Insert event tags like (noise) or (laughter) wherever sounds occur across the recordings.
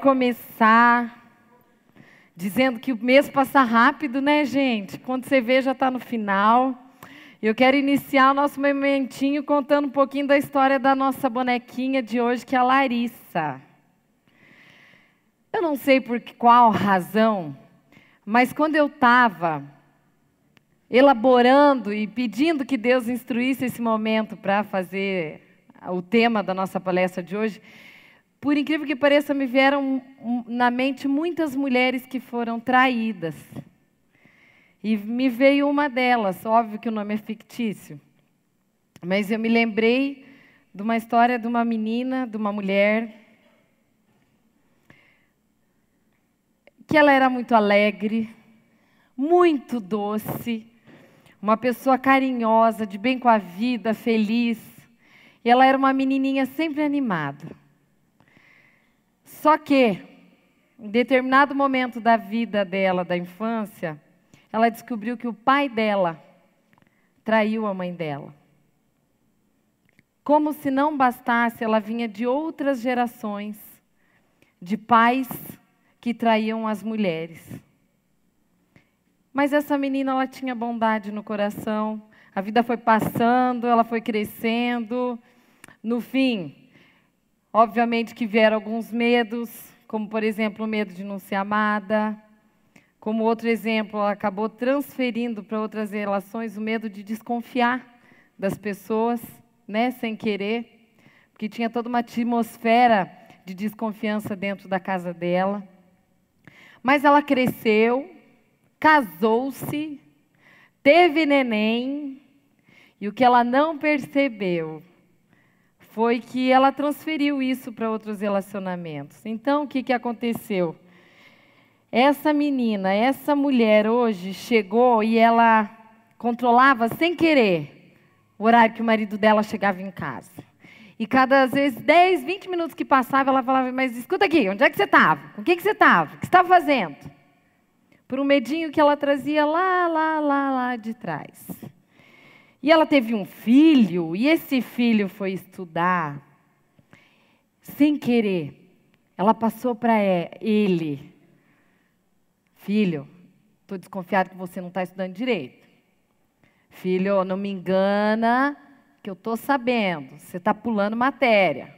começar dizendo que o mês passa rápido, né, gente? Quando você vê, já está no final. Eu quero iniciar o nosso momentinho contando um pouquinho da história da nossa bonequinha de hoje, que é a Larissa. Eu não sei por qual razão, mas quando eu estava elaborando e pedindo que Deus instruísse esse momento para fazer o tema da nossa palestra de hoje, por incrível que pareça, me vieram na mente muitas mulheres que foram traídas. E me veio uma delas, óbvio que o nome é fictício. Mas eu me lembrei de uma história de uma menina, de uma mulher, que ela era muito alegre, muito doce, uma pessoa carinhosa, de bem com a vida, feliz. E ela era uma menininha sempre animada. Só que, em determinado momento da vida dela, da infância, ela descobriu que o pai dela traiu a mãe dela. Como se não bastasse, ela vinha de outras gerações de pais que traíam as mulheres. Mas essa menina ela tinha bondade no coração. A vida foi passando, ela foi crescendo. No fim, Obviamente que vieram alguns medos, como por exemplo o medo de não ser amada. Como outro exemplo, ela acabou transferindo para outras relações o medo de desconfiar das pessoas, né, sem querer, porque tinha toda uma atmosfera de desconfiança dentro da casa dela. Mas ela cresceu, casou-se, teve neném, e o que ela não percebeu foi que ela transferiu isso para outros relacionamentos. Então, o que, que aconteceu? Essa menina, essa mulher hoje chegou e ela controlava sem querer o horário que o marido dela chegava em casa. E cada vez, 10, 20 minutos que passava, ela falava, mas escuta aqui, onde é que você estava? Com o que, que você estava? O que você estava fazendo? Por um medinho que ela trazia lá, lá, lá, lá de trás. E ela teve um filho, e esse filho foi estudar. Sem querer, ela passou para ele: Filho, estou desconfiado que você não está estudando direito. Filho, não me engana, que eu estou sabendo, você está pulando matéria.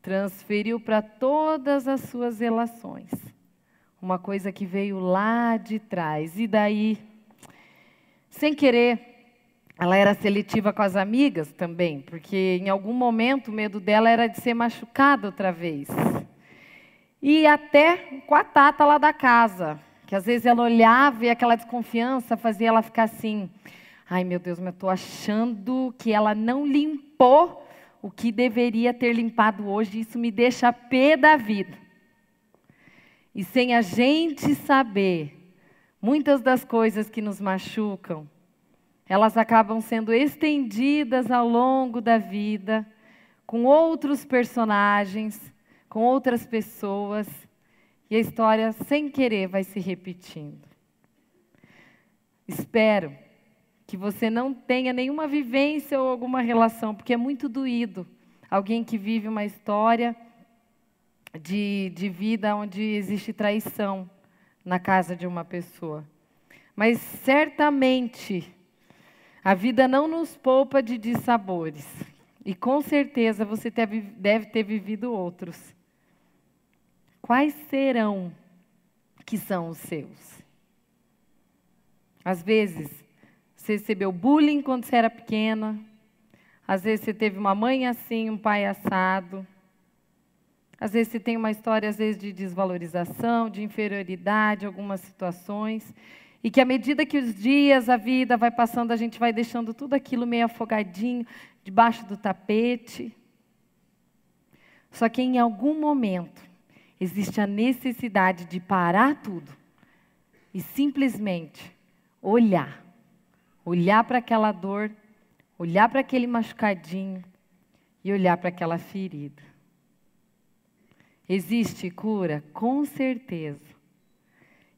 Transferiu para todas as suas relações. Uma coisa que veio lá de trás. E daí, sem querer, ela era seletiva com as amigas também, porque em algum momento o medo dela era de ser machucada outra vez. E até com a Tata lá da casa, que às vezes ela olhava e aquela desconfiança fazia ela ficar assim: ai meu Deus, mas eu estou achando que ela não limpou o que deveria ter limpado hoje, isso me deixa pé da vida. E sem a gente saber, muitas das coisas que nos machucam, elas acabam sendo estendidas ao longo da vida, com outros personagens, com outras pessoas, e a história, sem querer, vai se repetindo. Espero que você não tenha nenhuma vivência ou alguma relação, porque é muito doído alguém que vive uma história de, de vida onde existe traição na casa de uma pessoa. Mas certamente a vida não nos poupa de dissabores. E com certeza você deve ter vivido outros. Quais serão que são os seus? Às vezes, você recebeu bullying quando você era pequena. Às vezes você teve uma mãe assim, um pai assado. Às vezes você tem uma história, às vezes, de desvalorização, de inferioridade, algumas situações. E que à medida que os dias, a vida vai passando, a gente vai deixando tudo aquilo meio afogadinho, debaixo do tapete. Só que em algum momento existe a necessidade de parar tudo e simplesmente olhar. Olhar para aquela dor, olhar para aquele machucadinho e olhar para aquela ferida. Existe cura? Com certeza.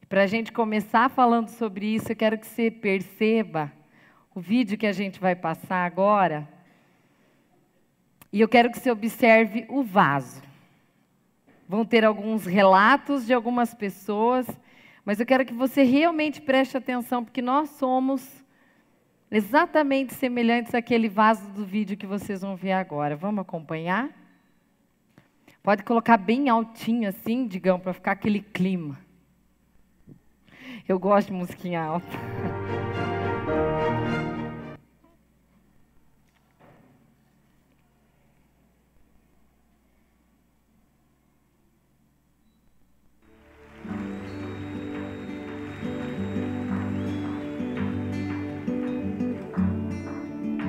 Para a gente começar falando sobre isso, eu quero que você perceba o vídeo que a gente vai passar agora. E eu quero que você observe o vaso. vão ter alguns relatos de algumas pessoas, mas eu quero que você realmente preste atenção, porque nós somos exatamente semelhantes àquele vaso do vídeo que vocês vão ver agora. Vamos acompanhar? Pode colocar bem altinho assim, digamos, para ficar aquele clima. Eu gosto de musiquinha alta.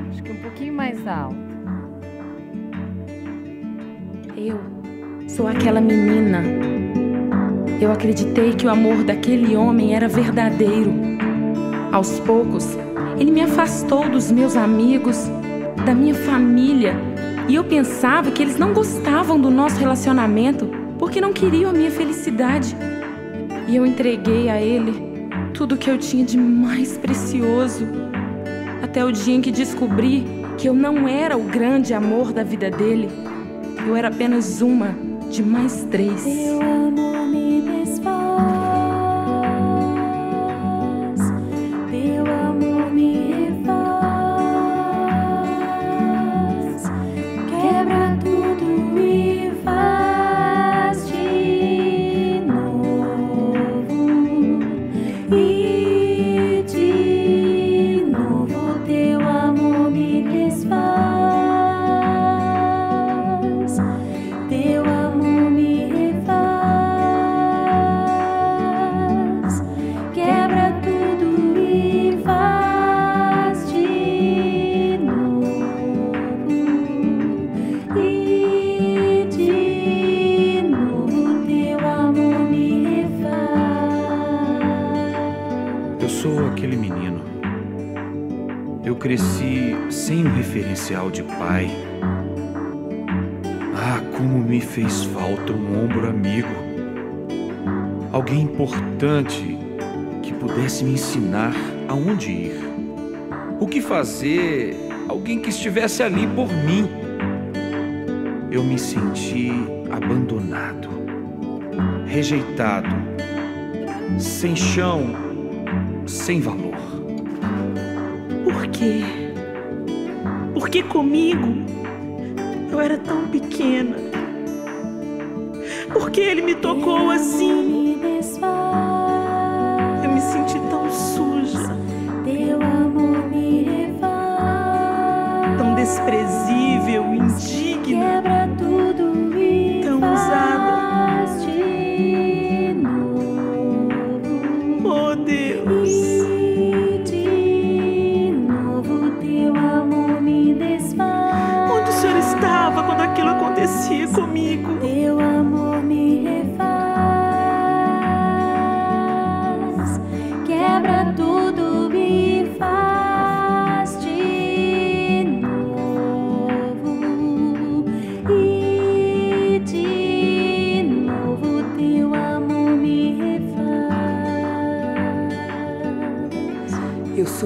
Acho que um pouquinho mais alto. Eu sou aquela menina. Eu acreditei que o amor daquele homem era verdadeiro. Aos poucos, ele me afastou dos meus amigos, da minha família, e eu pensava que eles não gostavam do nosso relacionamento porque não queriam a minha felicidade. E eu entreguei a ele tudo que eu tinha de mais precioso. Até o dia em que descobri que eu não era o grande amor da vida dele. Eu era apenas uma de mais três. Importante que pudesse me ensinar aonde ir. O que fazer, alguém que estivesse ali por mim. Eu me senti abandonado, rejeitado, sem chão, sem valor. Por quê? Por que comigo? Eu era tão pequena. Por que ele me tocou assim?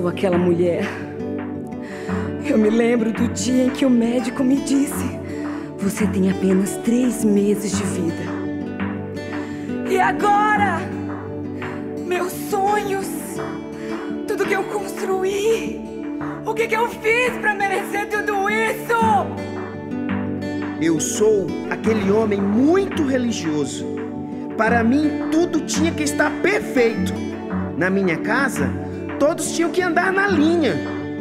Sou aquela mulher. Eu me lembro do dia em que o médico me disse: Você tem apenas três meses de vida. E agora? Meus sonhos, tudo que eu construí, o que, que eu fiz para merecer tudo isso? Eu sou aquele homem muito religioso. Para mim, tudo tinha que estar perfeito. Na minha casa, todos tinham que andar na linha.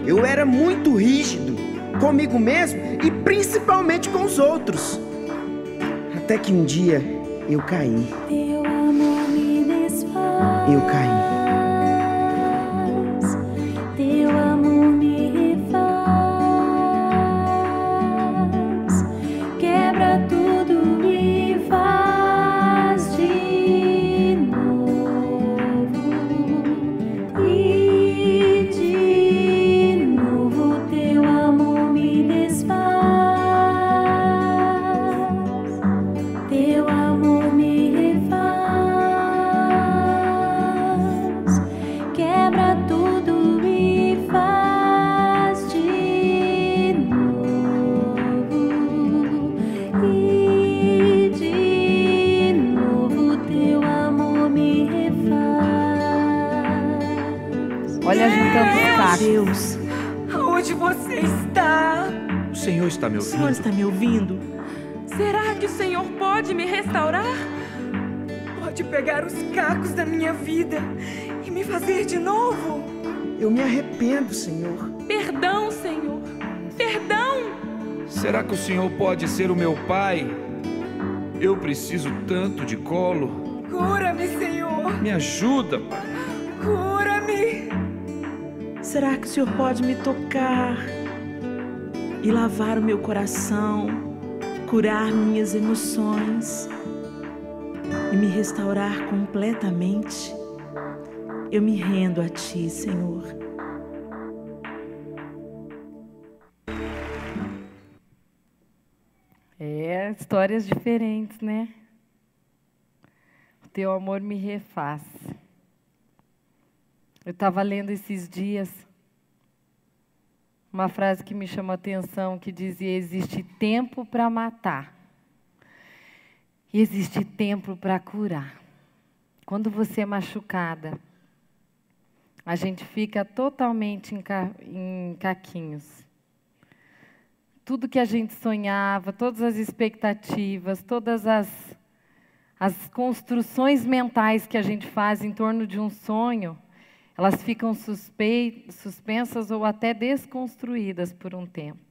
Eu era muito rígido comigo mesmo e principalmente com os outros. Até que um dia eu caí. Eu caí. Os cacos da minha vida e me fazer de novo? Eu me arrependo, Senhor. Perdão, Senhor. Perdão. Será que o Senhor pode ser o meu pai? Eu preciso tanto de colo. Cura-me, Senhor. Me ajuda, pai. Cura-me. Será que o Senhor pode me tocar e lavar o meu coração, curar minhas emoções e me restaurar completamente? Eu me rendo a Ti, Senhor. É, histórias diferentes, né? O teu amor me refaz. Eu estava lendo esses dias uma frase que me chamou a atenção que dizia: existe tempo para matar existe tempo para curar. Quando você é machucada, a gente fica totalmente em, ca... em caquinhos tudo que a gente sonhava, todas as expectativas, todas as, as construções mentais que a gente faz em torno de um sonho, elas ficam suspei- suspensas ou até desconstruídas por um tempo.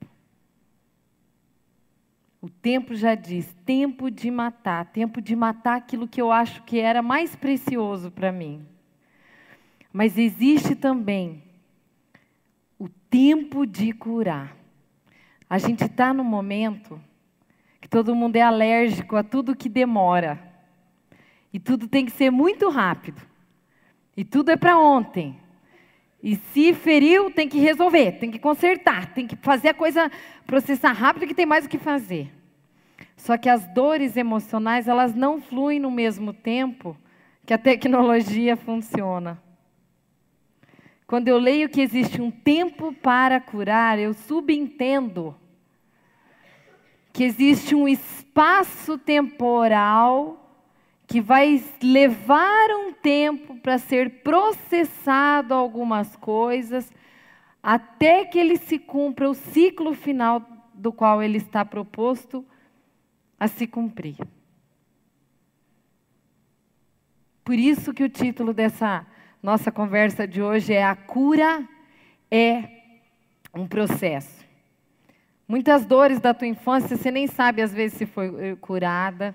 O tempo já diz, tempo de matar, tempo de matar aquilo que eu acho que era mais precioso para mim. Mas existe também o tempo de curar. A gente está no momento que todo mundo é alérgico a tudo que demora. E tudo tem que ser muito rápido. E tudo é para ontem. E se feriu, tem que resolver, tem que consertar, tem que fazer a coisa processar rápido que tem mais o que fazer. Só que as dores emocionais, elas não fluem no mesmo tempo que a tecnologia funciona. Quando eu leio que existe um tempo para curar, eu subentendo que existe um espaço temporal que vai levar um tempo para ser processado algumas coisas, até que ele se cumpra o ciclo final do qual ele está proposto a se cumprir. Por isso que o título dessa nossa conversa de hoje é A Cura é um Processo. Muitas dores da tua infância você nem sabe às vezes se foi eh, curada.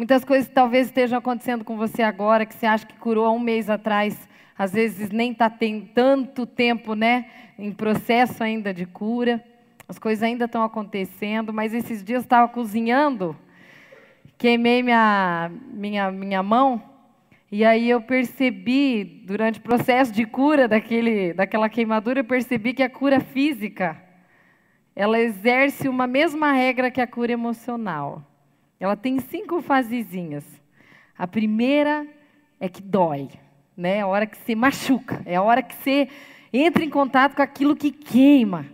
Muitas coisas talvez estejam acontecendo com você agora que você acha que curou há um mês atrás, às vezes nem está tem tanto tempo, né, em processo ainda de cura. As coisas ainda estão acontecendo, mas esses dias estava cozinhando, queimei minha, minha, minha mão e aí eu percebi, durante o processo de cura daquele, daquela queimadura, eu percebi que a cura física, ela exerce uma mesma regra que a cura emocional. Ela tem cinco fasezinhas. A primeira é que dói, né? É a hora que você machuca, é a hora que você entra em contato com aquilo que queima,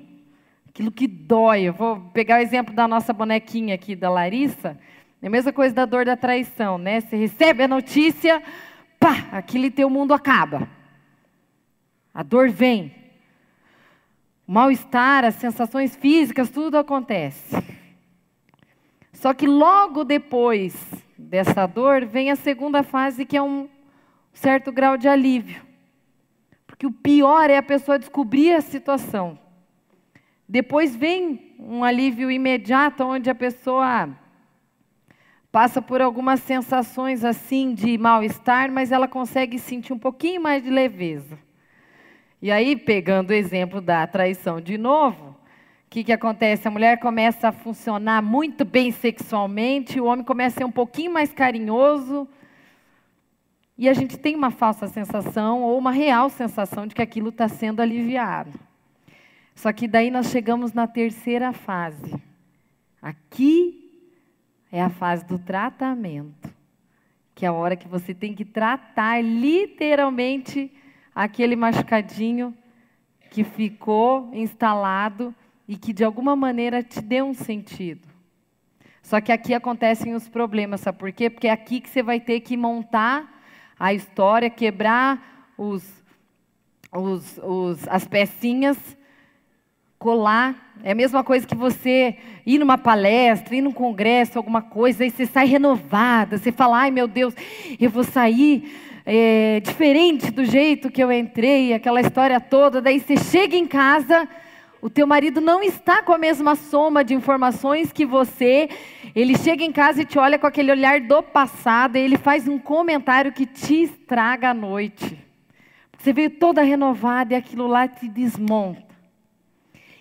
aquilo que dói. Eu vou pegar o exemplo da nossa bonequinha aqui, da Larissa. É a mesma coisa da dor da traição, né? Você recebe a notícia, pá, aquele teu mundo acaba. A dor vem. O mal-estar, as sensações físicas, tudo acontece. Só que logo depois dessa dor vem a segunda fase, que é um certo grau de alívio. Porque o pior é a pessoa descobrir a situação. Depois vem um alívio imediato, onde a pessoa passa por algumas sensações assim de mal-estar, mas ela consegue sentir um pouquinho mais de leveza. E aí, pegando o exemplo da traição de novo, o que, que acontece? A mulher começa a funcionar muito bem sexualmente, o homem começa a ser um pouquinho mais carinhoso, e a gente tem uma falsa sensação ou uma real sensação de que aquilo está sendo aliviado. Só que daí nós chegamos na terceira fase. Aqui é a fase do tratamento, que é a hora que você tem que tratar literalmente aquele machucadinho que ficou instalado e que de alguma maneira te deu um sentido. Só que aqui acontecem os problemas, sabe por quê? Porque é aqui que você vai ter que montar a história, quebrar os, os, os, as pecinhas, colar. É a mesma coisa que você ir numa palestra, ir num congresso, alguma coisa, aí você sai renovada, você fala, ai meu Deus, eu vou sair é, diferente do jeito que eu entrei, aquela história toda. Daí você chega em casa, o teu marido não está com a mesma soma de informações que você. Ele chega em casa e te olha com aquele olhar do passado, e ele faz um comentário que te estraga a noite. Você veio toda renovada e aquilo lá te desmonta.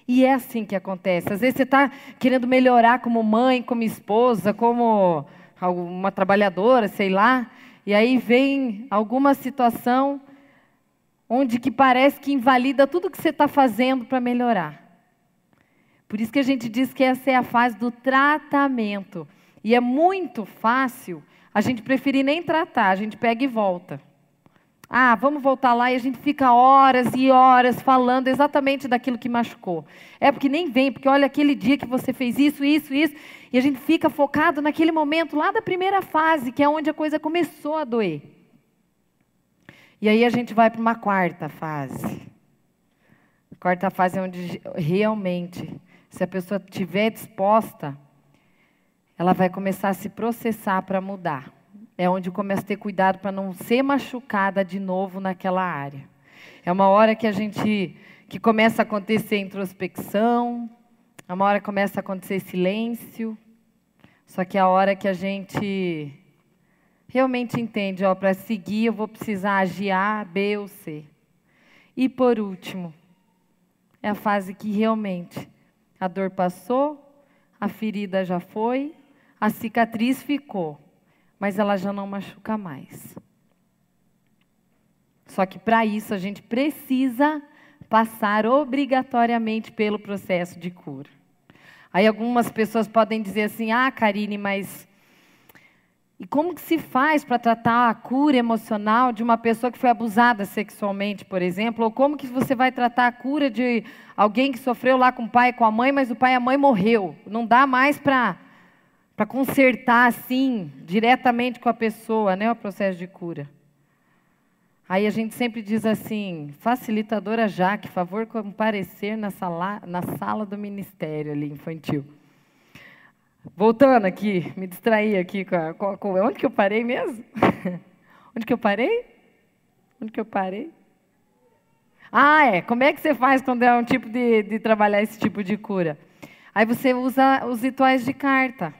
E é assim que acontece. Às vezes você está querendo melhorar como mãe, como esposa, como uma trabalhadora, sei lá, e aí vem alguma situação onde que parece que invalida tudo que você está fazendo para melhorar. Por isso que a gente diz que essa é a fase do tratamento. E é muito fácil a gente preferir nem tratar, a gente pega e volta. Ah, vamos voltar lá e a gente fica horas e horas falando exatamente daquilo que machucou. É porque nem vem, porque olha aquele dia que você fez isso, isso, isso, e a gente fica focado naquele momento lá da primeira fase, que é onde a coisa começou a doer. E aí a gente vai para uma quarta fase. A quarta fase é onde realmente, se a pessoa estiver disposta, ela vai começar a se processar para mudar. É onde começa a ter cuidado para não ser machucada de novo naquela área. É uma hora que a gente que começa a acontecer introspecção, é uma hora que começa a acontecer silêncio. Só que é a hora que a gente realmente entende, ó, para seguir eu vou precisar agir A, B ou C. E por último, é a fase que realmente a dor passou, a ferida já foi, a cicatriz ficou mas ela já não machuca mais. Só que para isso a gente precisa passar obrigatoriamente pelo processo de cura. Aí algumas pessoas podem dizer assim: "Ah, Karine, mas e como que se faz para tratar a cura emocional de uma pessoa que foi abusada sexualmente, por exemplo? Ou como que você vai tratar a cura de alguém que sofreu lá com o pai e com a mãe, mas o pai e a mãe morreu? Não dá mais para para consertar assim, diretamente com a pessoa, né, o processo de cura. Aí a gente sempre diz assim, facilitadora Jaque, favor comparecer na sala, na sala do ministério ali, infantil. Voltando aqui, me distraí aqui com, a, com, com onde que eu parei mesmo? (laughs) onde que eu parei? Onde que eu parei? Ah, é. Como é que você faz quando é um tipo de, de trabalhar esse tipo de cura? Aí você usa os rituais de carta.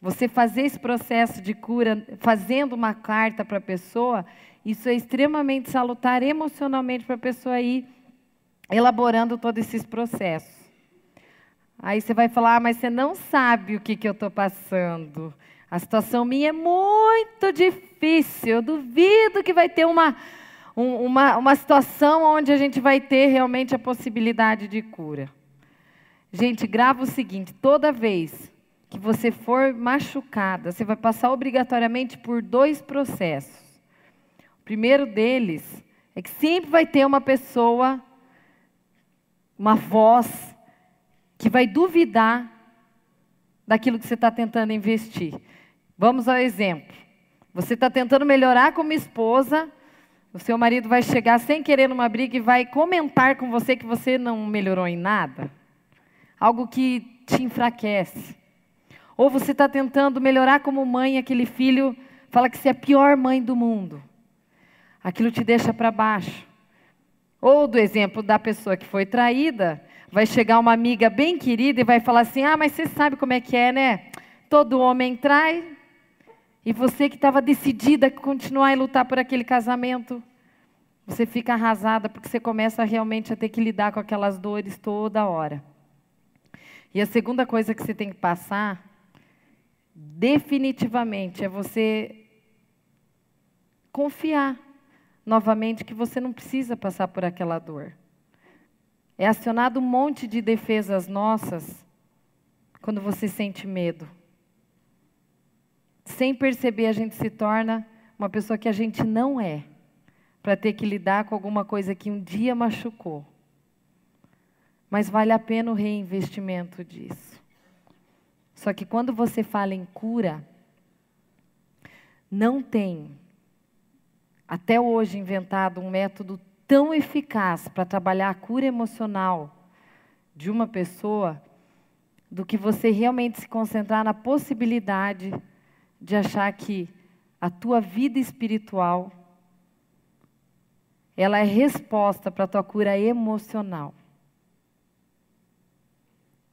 Você fazer esse processo de cura, fazendo uma carta para a pessoa, isso é extremamente salutar emocionalmente para a pessoa ir elaborando todos esses processos. Aí você vai falar, ah, mas você não sabe o que, que eu estou passando. A situação minha é muito difícil. Eu duvido que vai ter uma, um, uma, uma situação onde a gente vai ter realmente a possibilidade de cura. Gente, grava o seguinte: toda vez que você for machucada, você vai passar obrigatoriamente por dois processos. O primeiro deles é que sempre vai ter uma pessoa, uma voz, que vai duvidar daquilo que você está tentando investir. Vamos ao exemplo. Você está tentando melhorar como esposa, o seu marido vai chegar sem querer numa briga e vai comentar com você que você não melhorou em nada. Algo que te enfraquece. Ou você está tentando melhorar como mãe, aquele filho fala que você é a pior mãe do mundo. Aquilo te deixa para baixo. Ou do exemplo da pessoa que foi traída, vai chegar uma amiga bem querida e vai falar assim: Ah, mas você sabe como é que é, né? Todo homem trai. E você que estava decidida a continuar e lutar por aquele casamento, você fica arrasada porque você começa realmente a ter que lidar com aquelas dores toda hora. E a segunda coisa que você tem que passar definitivamente é você confiar novamente que você não precisa passar por aquela dor. É acionado um monte de defesas nossas quando você sente medo. Sem perceber, a gente se torna uma pessoa que a gente não é, para ter que lidar com alguma coisa que um dia machucou. Mas vale a pena o reinvestimento disso. Só que quando você fala em cura, não tem, até hoje, inventado um método tão eficaz para trabalhar a cura emocional de uma pessoa do que você realmente se concentrar na possibilidade de achar que a tua vida espiritual ela é resposta para a tua cura emocional.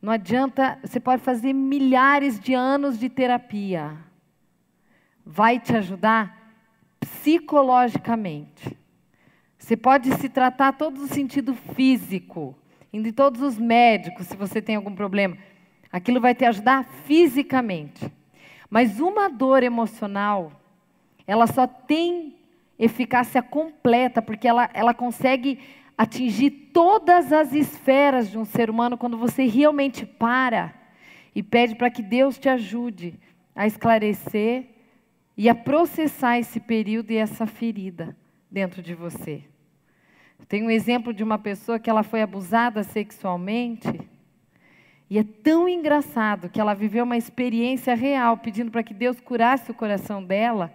Não adianta, você pode fazer milhares de anos de terapia. Vai te ajudar psicologicamente. Você pode se tratar todo no sentido físico, indo em todos os médicos se você tem algum problema. Aquilo vai te ajudar fisicamente. Mas uma dor emocional, ela só tem eficácia completa, porque ela, ela consegue atingir todas as esferas de um ser humano quando você realmente para e pede para que Deus te ajude a esclarecer e a processar esse período e essa ferida dentro de você. Tem um exemplo de uma pessoa que ela foi abusada sexualmente e é tão engraçado que ela viveu uma experiência real, pedindo para que Deus curasse o coração dela,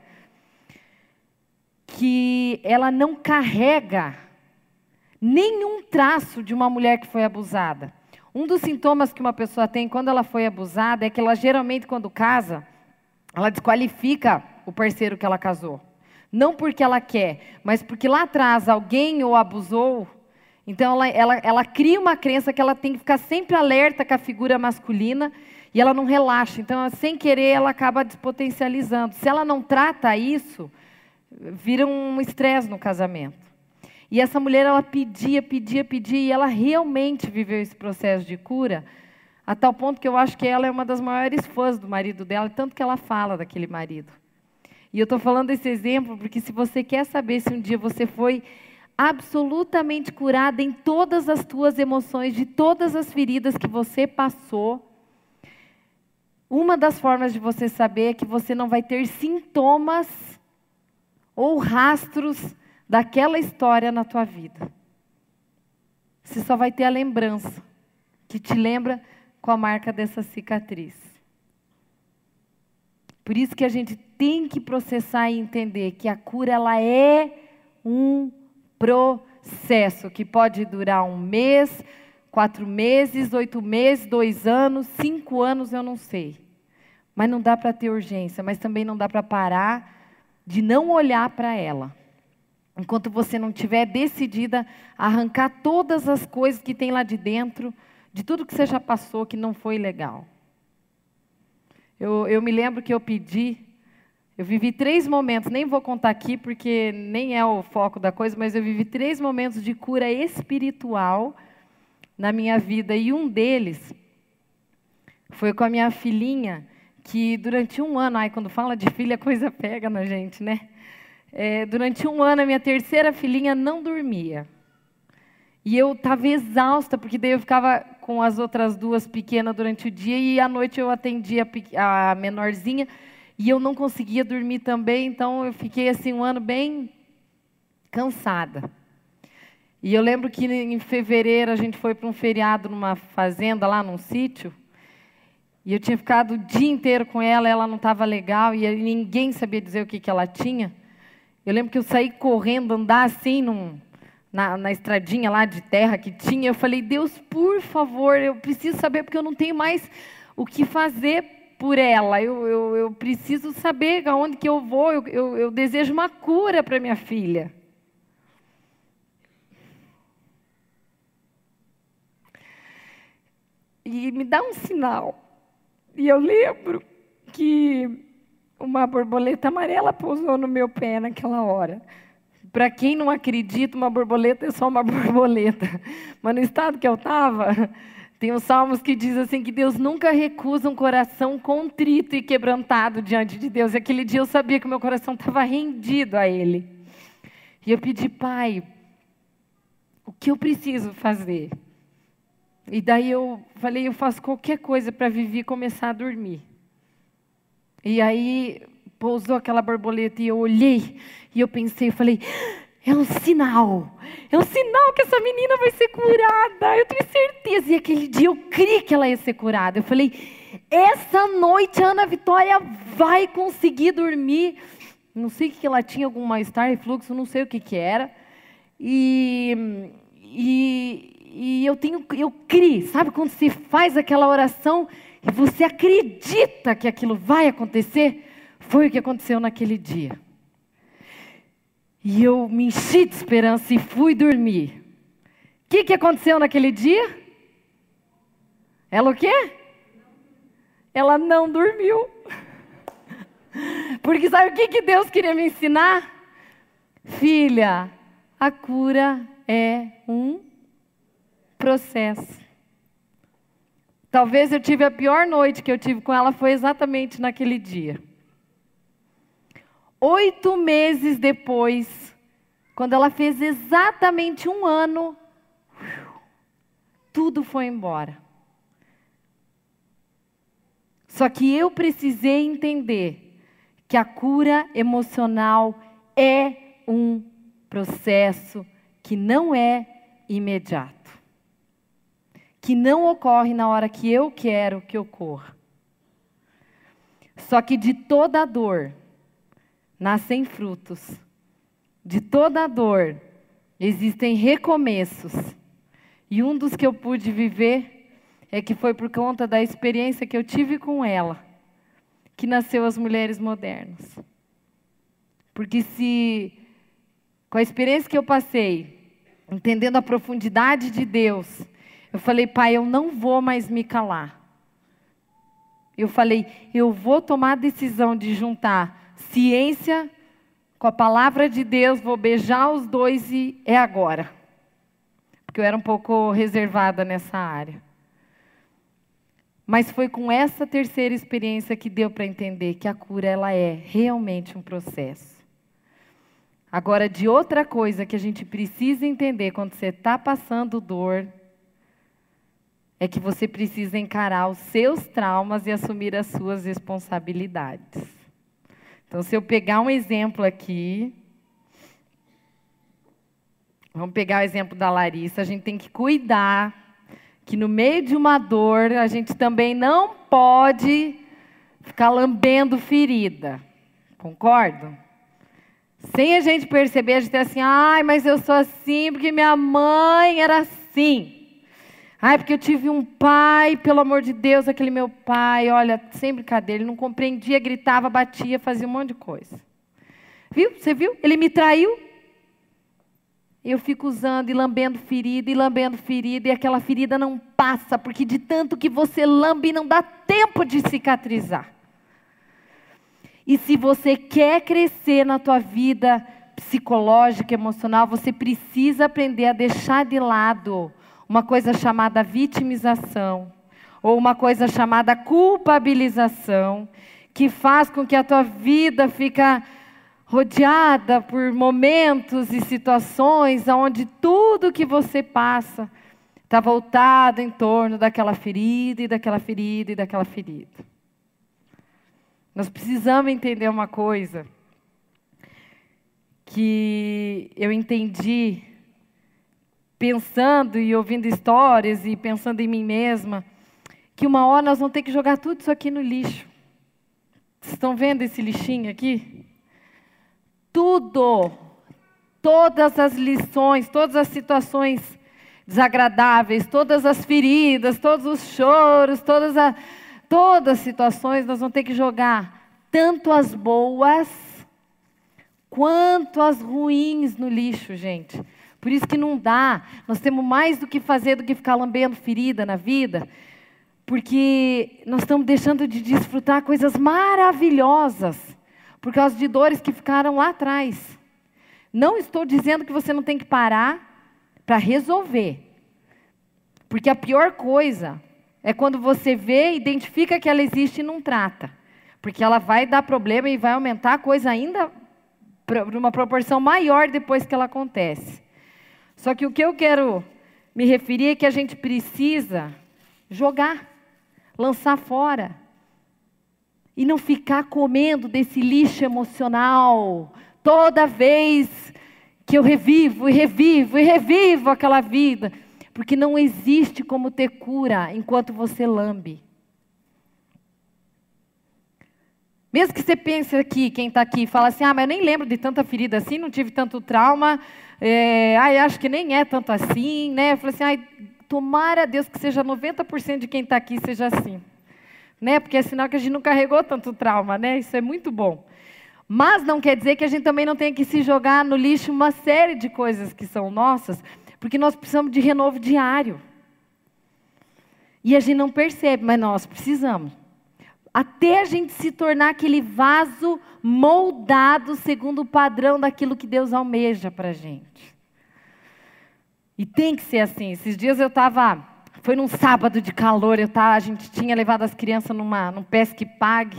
que ela não carrega nenhum traço de uma mulher que foi abusada. Um dos sintomas que uma pessoa tem quando ela foi abusada é que ela geralmente, quando casa, ela desqualifica o parceiro que ela casou. Não porque ela quer, mas porque lá atrás alguém o abusou então ela, ela, ela cria uma crença que ela tem que ficar sempre alerta com a figura masculina e ela não relaxa. Então, sem querer, ela acaba despotencializando. Se ela não trata isso, vira um estresse no casamento. E essa mulher, ela pedia, pedia, pedia, e ela realmente viveu esse processo de cura, a tal ponto que eu acho que ela é uma das maiores fãs do marido dela, tanto que ela fala daquele marido. E eu estou falando esse exemplo porque se você quer saber se um dia você foi absolutamente curada em todas as tuas emoções, de todas as feridas que você passou. Uma das formas de você saber é que você não vai ter sintomas ou rastros daquela história na tua vida. Você só vai ter a lembrança, que te lembra com a marca dessa cicatriz. Por isso que a gente tem que processar e entender que a cura ela é um processo que pode durar um mês, quatro meses, oito meses, dois anos, cinco anos, eu não sei. Mas não dá para ter urgência, mas também não dá para parar de não olhar para ela. Enquanto você não tiver decidida a arrancar todas as coisas que tem lá de dentro, de tudo que você já passou que não foi legal. Eu, eu me lembro que eu pedi eu vivi três momentos, nem vou contar aqui porque nem é o foco da coisa, mas eu vivi três momentos de cura espiritual na minha vida e um deles foi com a minha filhinha, que durante um ano, ai, quando fala de filha, a coisa pega na gente, né? É, durante um ano, a minha terceira filhinha não dormia. E eu estava exausta, porque daí eu ficava com as outras duas pequenas durante o dia e à noite eu atendia a menorzinha. E eu não conseguia dormir também, então eu fiquei assim um ano bem cansada. E eu lembro que em fevereiro a gente foi para um feriado numa fazenda lá num sítio. E eu tinha ficado o dia inteiro com ela, ela não estava legal e ninguém sabia dizer o que, que ela tinha. Eu lembro que eu saí correndo, andar assim num, na, na estradinha lá de terra que tinha. Eu falei, Deus, por favor, eu preciso saber porque eu não tenho mais o que fazer por ela. Eu, eu, eu preciso saber aonde que eu vou. Eu, eu, eu desejo uma cura para minha filha. E me dá um sinal. E eu lembro que uma borboleta amarela pousou no meu pé naquela hora. Para quem não acredita, uma borboleta é só uma (laughs) borboleta. Mas no estado que eu estava, tem os salmos que diz assim que Deus nunca recusa um coração contrito e quebrantado diante de Deus. E aquele dia eu sabia que meu coração estava rendido a Ele. E eu pedi, Pai, o que eu preciso fazer? E daí eu falei, eu faço qualquer coisa para Vivi começar a dormir. E aí pousou aquela borboleta e eu olhei e eu pensei, eu falei, é um sinal. É um sinal que essa menina vai ser curada. Eu tenho certeza. E aquele dia eu criei que ela ia ser curada. Eu falei: essa noite a Ana Vitória vai conseguir dormir. Não sei o que ela tinha, algum mal-estar, refluxo, não sei o que, que era. E, e, e eu tenho, eu criei, sabe quando você faz aquela oração e você acredita que aquilo vai acontecer? Foi o que aconteceu naquele dia. E eu me enchi de esperança e fui dormir. O que, que aconteceu naquele dia? Ela o quê? Ela não dormiu. (laughs) Porque sabe o que, que Deus queria me ensinar? Filha, a cura é um processo. Talvez eu tive a pior noite que eu tive com ela foi exatamente naquele dia. Oito meses depois, quando ela fez exatamente um ano, tudo foi embora. Só que eu precisei entender que a cura emocional é um processo que não é imediato. Que não ocorre na hora que eu quero que ocorra. Só que de toda dor nascem frutos. De toda dor existem recomeços. E um dos que eu pude viver é que foi por conta da experiência que eu tive com ela que nasceu as mulheres modernas. Porque se com a experiência que eu passei, entendendo a profundidade de Deus, eu falei, pai, eu não vou mais me calar. Eu falei, eu vou tomar a decisão de juntar ciência com a palavra de Deus, vou beijar os dois e é agora. Porque eu era um pouco reservada nessa área. Mas foi com essa terceira experiência que deu para entender que a cura ela é realmente um processo. Agora, de outra coisa que a gente precisa entender quando você está passando dor, é que você precisa encarar os seus traumas e assumir as suas responsabilidades. Então, se eu pegar um exemplo aqui, vamos pegar o exemplo da Larissa, a gente tem que cuidar que no meio de uma dor a gente também não pode ficar lambendo ferida. Concordo? Sem a gente perceber, a gente é assim, ai, mas eu sou assim porque minha mãe era assim. Ai, porque eu tive um pai, pelo amor de Deus, aquele meu pai, olha, sem brincadeira, ele não compreendia, gritava, batia, fazia um monte de coisa. Viu? Você viu? Ele me traiu, eu fico usando e lambendo ferida e lambendo ferida, e aquela ferida não passa, porque de tanto que você lambe, não dá tempo de cicatrizar. E se você quer crescer na tua vida psicológica, emocional, você precisa aprender a deixar de lado uma coisa chamada vitimização, ou uma coisa chamada culpabilização, que faz com que a tua vida fica rodeada por momentos e situações onde tudo que você passa está voltado em torno daquela ferida e daquela ferida e daquela ferida. Nós precisamos entender uma coisa que eu entendi pensando e ouvindo histórias e pensando em mim mesma, que uma hora nós vamos ter que jogar tudo isso aqui no lixo. Vocês estão vendo esse lixinho aqui? tudo, todas as lições, todas as situações desagradáveis, todas as feridas, todos os choros, todas, a, todas as situações, nós vamos ter que jogar tanto as boas quanto as ruins no lixo, gente. Por isso que não dá. Nós temos mais do que fazer do que ficar lambendo ferida na vida, porque nós estamos deixando de desfrutar coisas maravilhosas por causa de dores que ficaram lá atrás. Não estou dizendo que você não tem que parar para resolver. Porque a pior coisa é quando você vê, identifica que ela existe e não trata. Porque ela vai dar problema e vai aumentar a coisa ainda para uma proporção maior depois que ela acontece. Só que o que eu quero me referir é que a gente precisa jogar, lançar fora e não ficar comendo desse lixo emocional toda vez que eu revivo e revivo e revivo aquela vida, porque não existe como ter cura enquanto você lambe. Mesmo que você pense aqui, quem está aqui, fala assim, ah, mas eu nem lembro de tanta ferida assim, não tive tanto trauma, é, ai, acho que nem é tanto assim, né? Eu falei assim, ai, tomara a Deus que seja 90% de quem está aqui seja assim. Né? Porque é sinal que a gente não carregou tanto trauma, né? Isso é muito bom. Mas não quer dizer que a gente também não tenha que se jogar no lixo uma série de coisas que são nossas, porque nós precisamos de renovo diário. E a gente não percebe, mas nós precisamos. Até a gente se tornar aquele vaso moldado segundo o padrão daquilo que Deus almeja para gente. E tem que ser assim. Esses dias eu estava. Foi num sábado de calor, eu tava, a gente tinha levado as crianças numa, num pesque pague.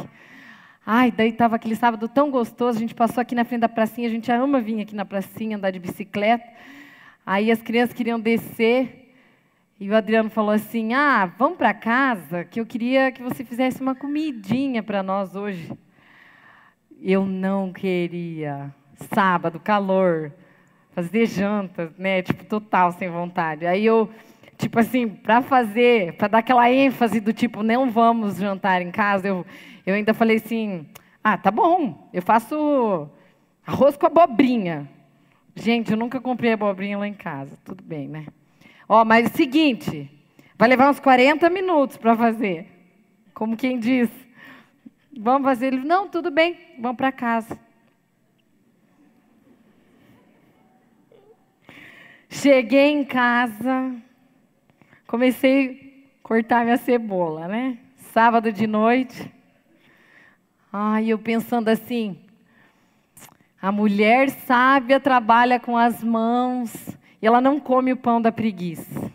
Ai, daí estava aquele sábado tão gostoso, a gente passou aqui na frente da pracinha, a gente ama vir aqui na pracinha, andar de bicicleta. Aí as crianças queriam descer, e o Adriano falou assim: Ah, vamos para casa, que eu queria que você fizesse uma comidinha para nós hoje. Eu não queria. Sábado, calor, fazer janta, né? Tipo, total sem vontade. Aí eu, tipo assim, para fazer, para dar aquela ênfase do tipo, não vamos jantar em casa, eu, eu ainda falei assim: Ah, tá bom, eu faço arroz com abobrinha. Gente, eu nunca comprei abobrinha lá em casa, tudo bem, né? Ó, mas é seguinte, vai levar uns 40 minutos para fazer. Como quem diz. Vamos fazer. Ele, não, tudo bem, vamos para casa. Cheguei em casa, comecei a cortar minha cebola, né? Sábado de noite. Ai, eu pensando assim, a mulher sábia trabalha com as mãos, ela não come o pão da preguiça.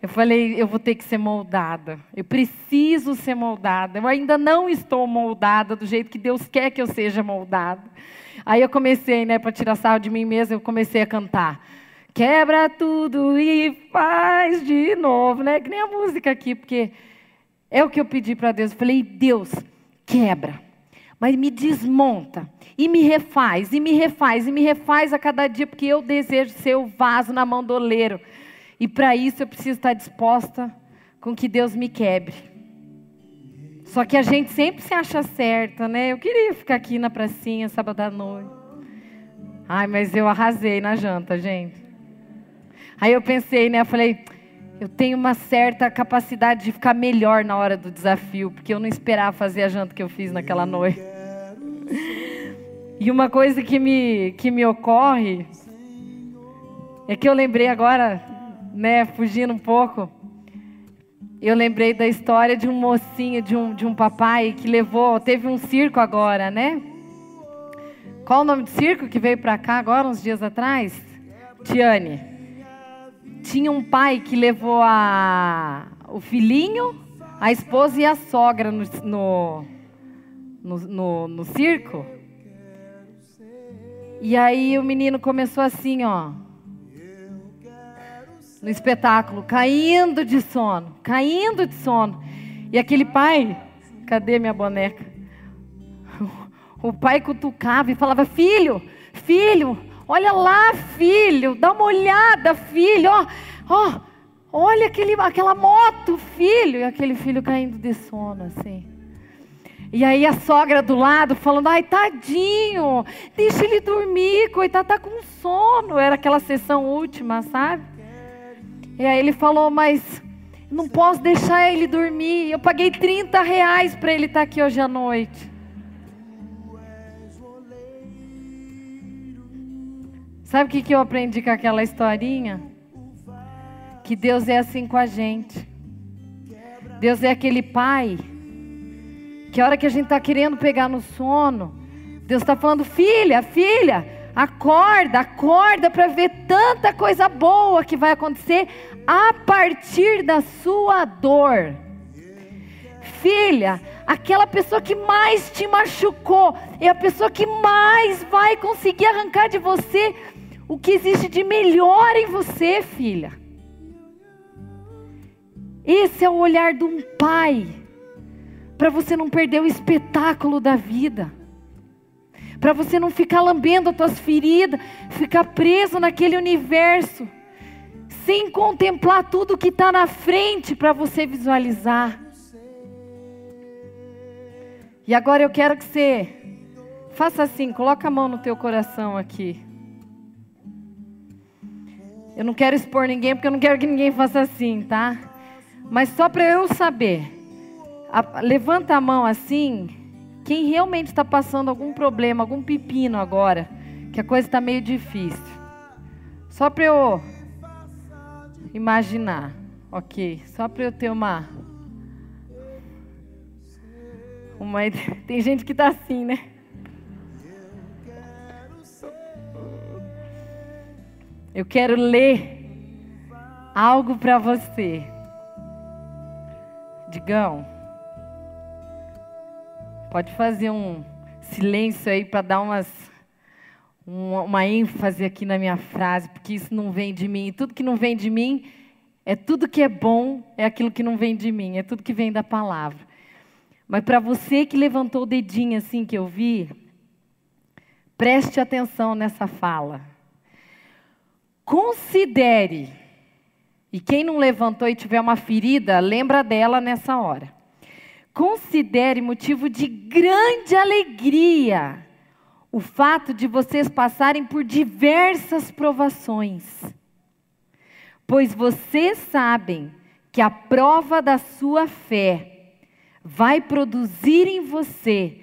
Eu falei, eu vou ter que ser moldada. Eu preciso ser moldada. Eu ainda não estou moldada do jeito que Deus quer que eu seja moldada. Aí eu comecei, né, para tirar sarro de mim mesma, eu comecei a cantar. Quebra tudo e faz de novo, né? Que nem a música aqui, porque é o que eu pedi para Deus. Eu falei, Deus, quebra mas me desmonta e me refaz, e me refaz, e me refaz a cada dia, porque eu desejo ser o vaso na mão do oleiro. E para isso eu preciso estar disposta com que Deus me quebre. Só que a gente sempre se acha certa, né? Eu queria ficar aqui na pracinha sábado à noite. Ai, mas eu arrasei na janta, gente. Aí eu pensei, né? Eu falei, eu tenho uma certa capacidade de ficar melhor na hora do desafio, porque eu não esperava fazer a janta que eu fiz naquela noite. E uma coisa que me, que me ocorre é que eu lembrei agora, né, fugindo um pouco, eu lembrei da história de um mocinho, de um, de um papai que levou, teve um circo agora, né? Qual o nome do circo que veio para cá agora, uns dias atrás? Tiane. Tinha um pai que levou a, o filhinho, a esposa e a sogra no, no no, no, no circo. E aí o menino começou assim, ó. No espetáculo, caindo de sono, caindo de sono. E aquele pai, cadê minha boneca? O pai cutucava e falava: Filho, filho, olha lá, filho, dá uma olhada, filho, ó, ó, olha aquele, aquela moto, filho. E aquele filho caindo de sono, assim. E aí a sogra do lado falando, ai, tadinho, deixa ele dormir, coitado, tá com sono. Era aquela sessão última, sabe? E aí ele falou, mas não posso deixar ele dormir. Eu paguei 30 reais para ele estar tá aqui hoje à noite. Sabe o que, que eu aprendi com aquela historinha? Que Deus é assim com a gente. Deus é aquele pai que a hora que a gente está querendo pegar no sono, Deus está falando, filha, filha, acorda, acorda para ver tanta coisa boa que vai acontecer a partir da sua dor. Filha, aquela pessoa que mais te machucou é a pessoa que mais vai conseguir arrancar de você o que existe de melhor em você, filha. Esse é o olhar de um pai para você não perder o espetáculo da vida, para você não ficar lambendo as tuas feridas, ficar preso naquele universo, sem contemplar tudo que está na frente para você visualizar. E agora eu quero que você faça assim, coloca a mão no teu coração aqui. Eu não quero expor ninguém porque eu não quero que ninguém faça assim, tá? Mas só para eu saber. A, levanta a mão assim, quem realmente está passando algum problema, algum pepino agora, que a coisa está meio difícil. Só para eu imaginar, ok? Só para eu ter uma uma, (laughs) tem gente que está assim, né? Eu quero ler algo para você. Digão, pode fazer um silêncio aí para dar umas uma, uma ênfase aqui na minha frase, porque isso não vem de mim. E tudo que não vem de mim é tudo que é bom, é aquilo que não vem de mim, é tudo que vem da palavra. Mas para você que levantou o dedinho assim que eu vi, preste atenção nessa fala. Considere, e quem não levantou e tiver uma ferida, lembra dela nessa hora. Considere motivo de grande alegria o fato de vocês passarem por diversas provações, pois vocês sabem que a prova da sua fé vai produzir em você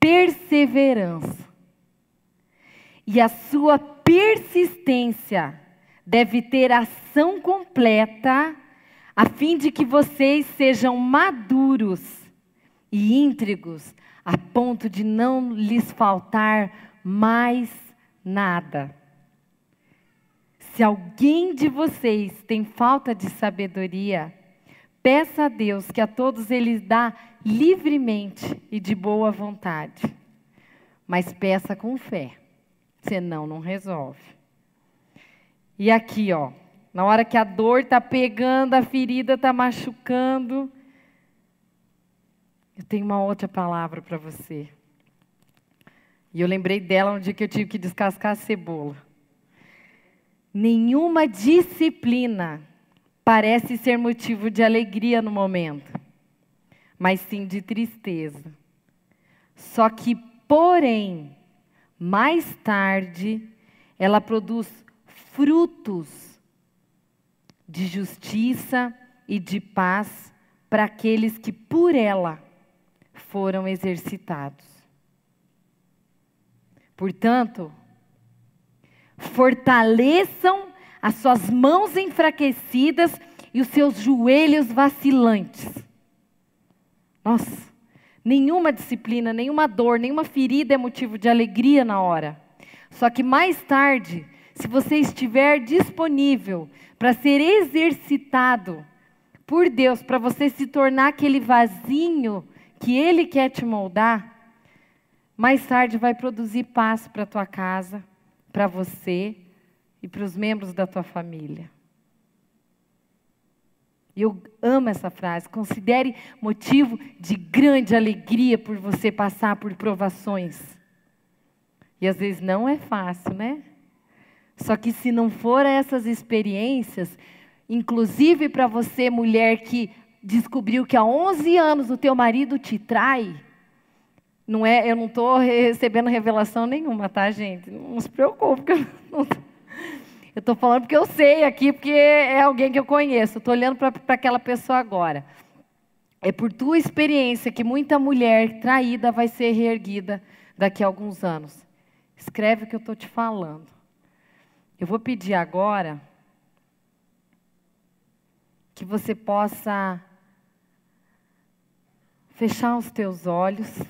perseverança. E a sua persistência deve ter ação completa, a fim de que vocês sejam maduros e íntegros, a ponto de não lhes faltar mais nada. Se alguém de vocês tem falta de sabedoria, Peça a Deus que a todos Ele dá livremente e de boa vontade. Mas peça com fé, senão não resolve. E aqui, ó, na hora que a dor está pegando, a ferida está machucando, eu tenho uma outra palavra para você. E eu lembrei dela no dia que eu tive que descascar a cebola. Nenhuma disciplina parece ser motivo de alegria no momento, mas sim de tristeza. Só que, porém, mais tarde, ela produz frutos de justiça e de paz para aqueles que por ela foram exercitados. Portanto, fortaleçam as suas mãos enfraquecidas e os seus joelhos vacilantes. Nossa, nenhuma disciplina, nenhuma dor, nenhuma ferida é motivo de alegria na hora. Só que mais tarde, se você estiver disponível para ser exercitado por Deus, para você se tornar aquele vasinho que Ele quer te moldar, mais tarde vai produzir paz para a tua casa, para você e para os membros da tua família. Eu amo essa frase. Considere motivo de grande alegria por você passar por provações. E às vezes não é fácil, né? Só que se não for essas experiências, inclusive para você, mulher que descobriu que há 11 anos o teu marido te trai, não é, eu não estou recebendo revelação nenhuma, tá, gente? Não se preocupe, porque eu (laughs) não estou eu estou falando porque eu sei aqui, porque é alguém que eu conheço. Estou olhando para aquela pessoa agora. É por tua experiência que muita mulher traída vai ser reerguida daqui a alguns anos. Escreve o que eu estou te falando. Eu vou pedir agora que você possa fechar os teus olhos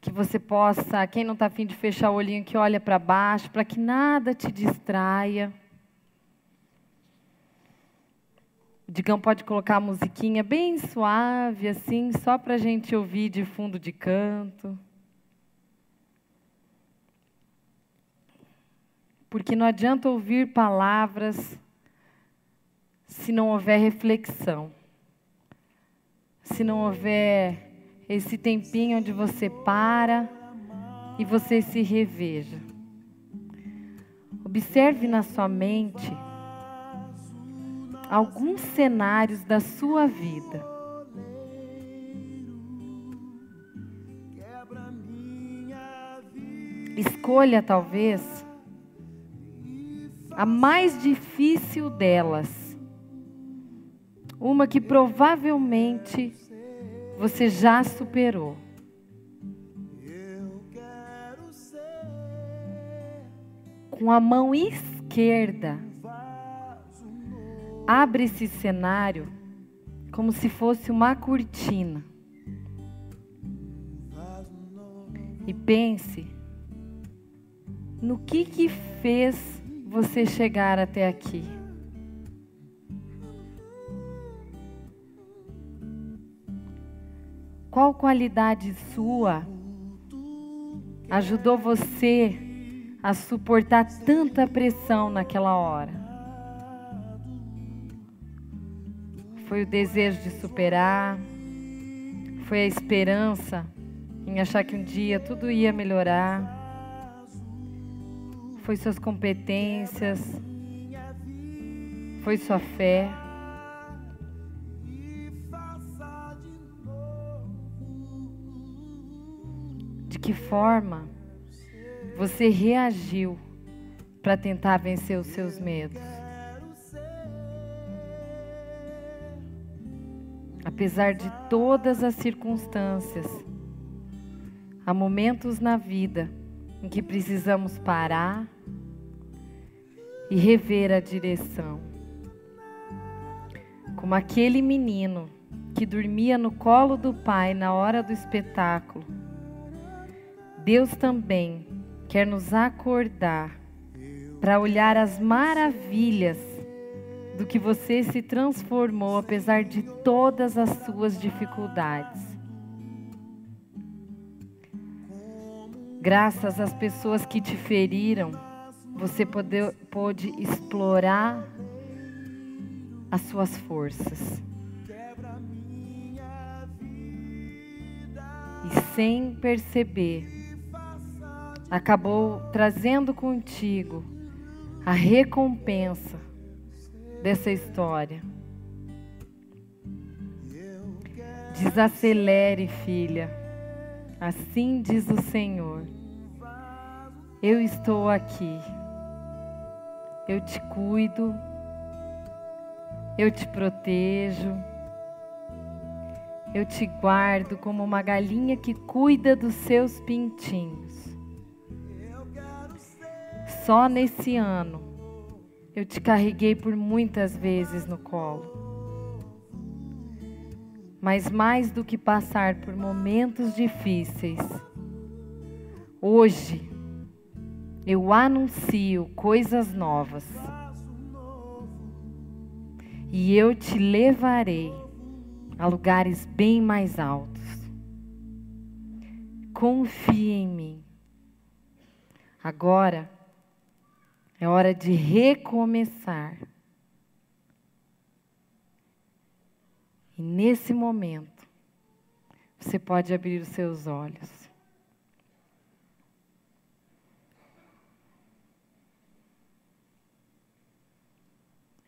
que você possa, quem não está afim de fechar o olhinho, que olha para baixo, para que nada te distraia. O Digão pode colocar a musiquinha bem suave, assim, só para a gente ouvir de fundo de canto. Porque não adianta ouvir palavras se não houver reflexão, se não houver esse tempinho onde você para e você se reveja. Observe na sua mente alguns cenários da sua vida Escolha talvez a mais difícil delas. Uma que provavelmente você já superou. Com a mão esquerda, abre esse cenário como se fosse uma cortina. E pense no que que fez você chegar até aqui. Qual qualidade sua ajudou você a suportar tanta pressão naquela hora? Foi o desejo de superar? Foi a esperança em achar que um dia tudo ia melhorar? Foi suas competências? Foi sua fé? Que forma você reagiu para tentar vencer os seus medos? Apesar de todas as circunstâncias, há momentos na vida em que precisamos parar e rever a direção. Como aquele menino que dormia no colo do pai na hora do espetáculo. Deus também quer nos acordar para olhar as maravilhas do que você se transformou apesar de todas as suas dificuldades. Graças às pessoas que te feriram, você pode, pôde explorar as suas forças. E sem perceber, acabou trazendo contigo a recompensa dessa história. Desacelere, filha. Assim diz o Senhor. Eu estou aqui. Eu te cuido. Eu te protejo. Eu te guardo como uma galinha que cuida dos seus pintinhos. Só nesse ano eu te carreguei por muitas vezes no colo. Mas mais do que passar por momentos difíceis, hoje eu anuncio coisas novas. E eu te levarei a lugares bem mais altos. Confie em mim. Agora é hora de recomeçar. E nesse momento, você pode abrir os seus olhos.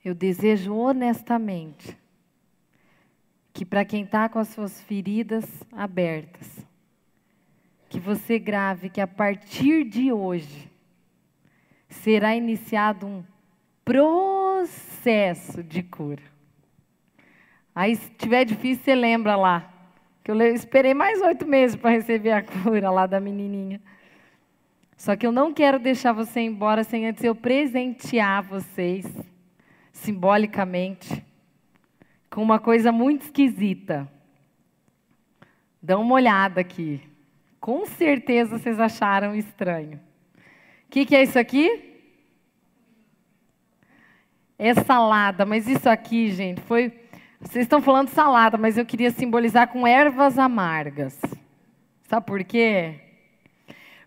Eu desejo honestamente que, para quem está com as suas feridas abertas, que você grave que a partir de hoje será iniciado um processo de cura. Aí, se tiver difícil, você lembra lá. Que eu esperei mais oito meses para receber a cura lá da menininha. Só que eu não quero deixar você embora sem antes eu presentear vocês, simbolicamente, com uma coisa muito esquisita. Dá uma olhada aqui. Com certeza vocês acharam estranho. O que, que é isso aqui? É salada, mas isso aqui, gente, foi. Vocês estão falando salada, mas eu queria simbolizar com ervas amargas. Sabe por quê?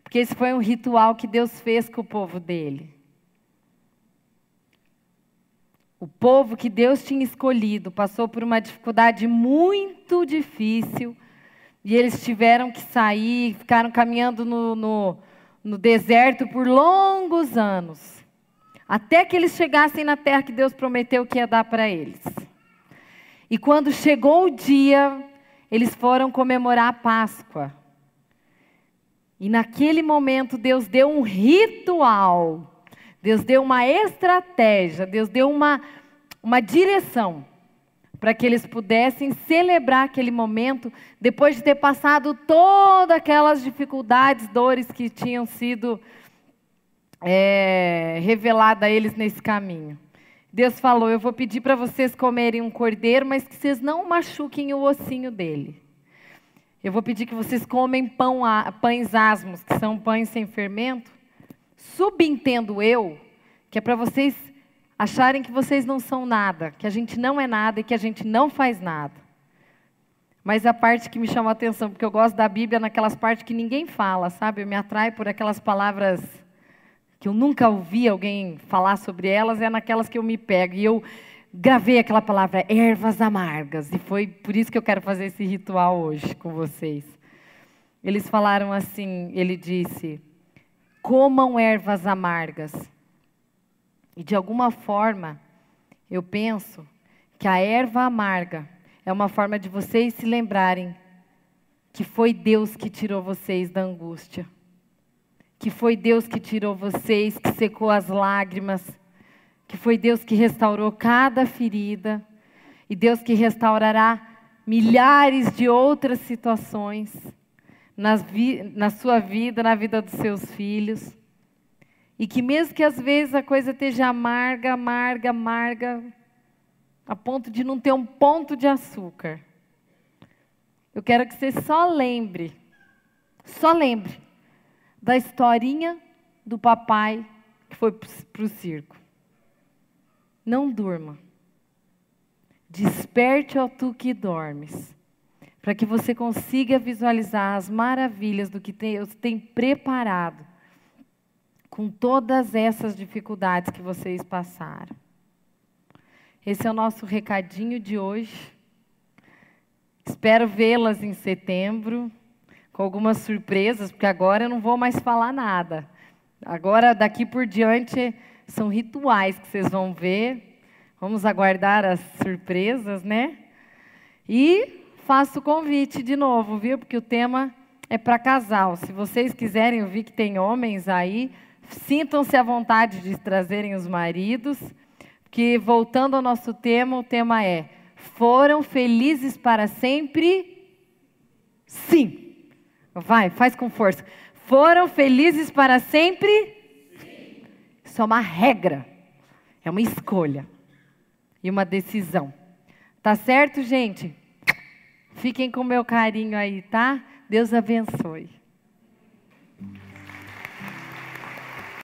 Porque esse foi um ritual que Deus fez com o povo dele. O povo que Deus tinha escolhido passou por uma dificuldade muito difícil e eles tiveram que sair, ficaram caminhando no, no no deserto por longos anos, até que eles chegassem na terra que Deus prometeu que ia dar para eles. E quando chegou o dia, eles foram comemorar a Páscoa. E naquele momento Deus deu um ritual, Deus deu uma estratégia, Deus deu uma, uma direção para que eles pudessem celebrar aquele momento depois de ter passado todas aquelas dificuldades, dores que tinham sido é, reveladas a eles nesse caminho. Deus falou: Eu vou pedir para vocês comerem um cordeiro, mas que vocês não machuquem o ossinho dele. Eu vou pedir que vocês comem pão, pães asmos, que são pães sem fermento. Subentendo eu que é para vocês acharem que vocês não são nada, que a gente não é nada e que a gente não faz nada. Mas a parte que me chama a atenção, porque eu gosto da Bíblia naquelas partes que ninguém fala, sabe? Eu me atrai por aquelas palavras que eu nunca ouvi alguém falar sobre elas, é naquelas que eu me pego. E eu gravei aquela palavra ervas amargas, e foi por isso que eu quero fazer esse ritual hoje com vocês. Eles falaram assim, ele disse: "Comam ervas amargas". E de alguma forma, eu penso que a erva amarga é uma forma de vocês se lembrarem que foi Deus que tirou vocês da angústia. Que foi Deus que tirou vocês, que secou as lágrimas, que foi Deus que restaurou cada ferida, e Deus que restaurará milhares de outras situações na sua vida, na vida dos seus filhos. E que mesmo que às vezes a coisa esteja amarga, amarga, amarga, a ponto de não ter um ponto de açúcar, eu quero que você só lembre, só lembre da historinha do papai que foi para o circo. Não durma. Desperte, ó tu que dormes, para que você consiga visualizar as maravilhas do que Deus tem preparado com todas essas dificuldades que vocês passaram. Esse é o nosso recadinho de hoje. Espero vê-las em setembro com algumas surpresas, porque agora eu não vou mais falar nada. Agora, daqui por diante, são rituais que vocês vão ver. Vamos aguardar as surpresas, né? E faço o convite de novo, viu? Porque o tema é para casal. Se vocês quiserem, eu vi que tem homens aí, sintam-se à vontade de trazerem os maridos. Que voltando ao nosso tema, o tema é: foram felizes para sempre? Sim. Vai, faz com força. Foram felizes para sempre? Isso é uma regra, é uma escolha e uma decisão. Tá certo, gente? Fiquem com meu carinho aí, tá? Deus abençoe.